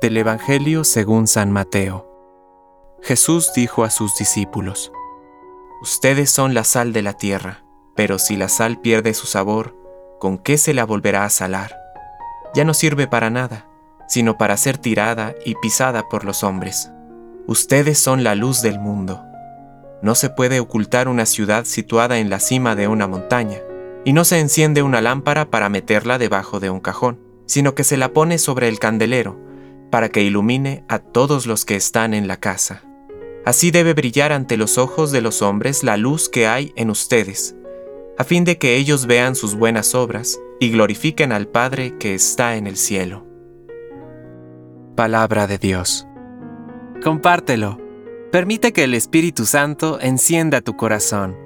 Del Evangelio según San Mateo. Jesús dijo a sus discípulos, Ustedes son la sal de la tierra, pero si la sal pierde su sabor, ¿con qué se la volverá a salar? Ya no sirve para nada, sino para ser tirada y pisada por los hombres. Ustedes son la luz del mundo. No se puede ocultar una ciudad situada en la cima de una montaña, y no se enciende una lámpara para meterla debajo de un cajón, sino que se la pone sobre el candelero, para que ilumine a todos los que están en la casa. Así debe brillar ante los ojos de los hombres la luz que hay en ustedes, a fin de que ellos vean sus buenas obras y glorifiquen al Padre que está en el cielo. Palabra de Dios. Compártelo. Permite que el Espíritu Santo encienda tu corazón.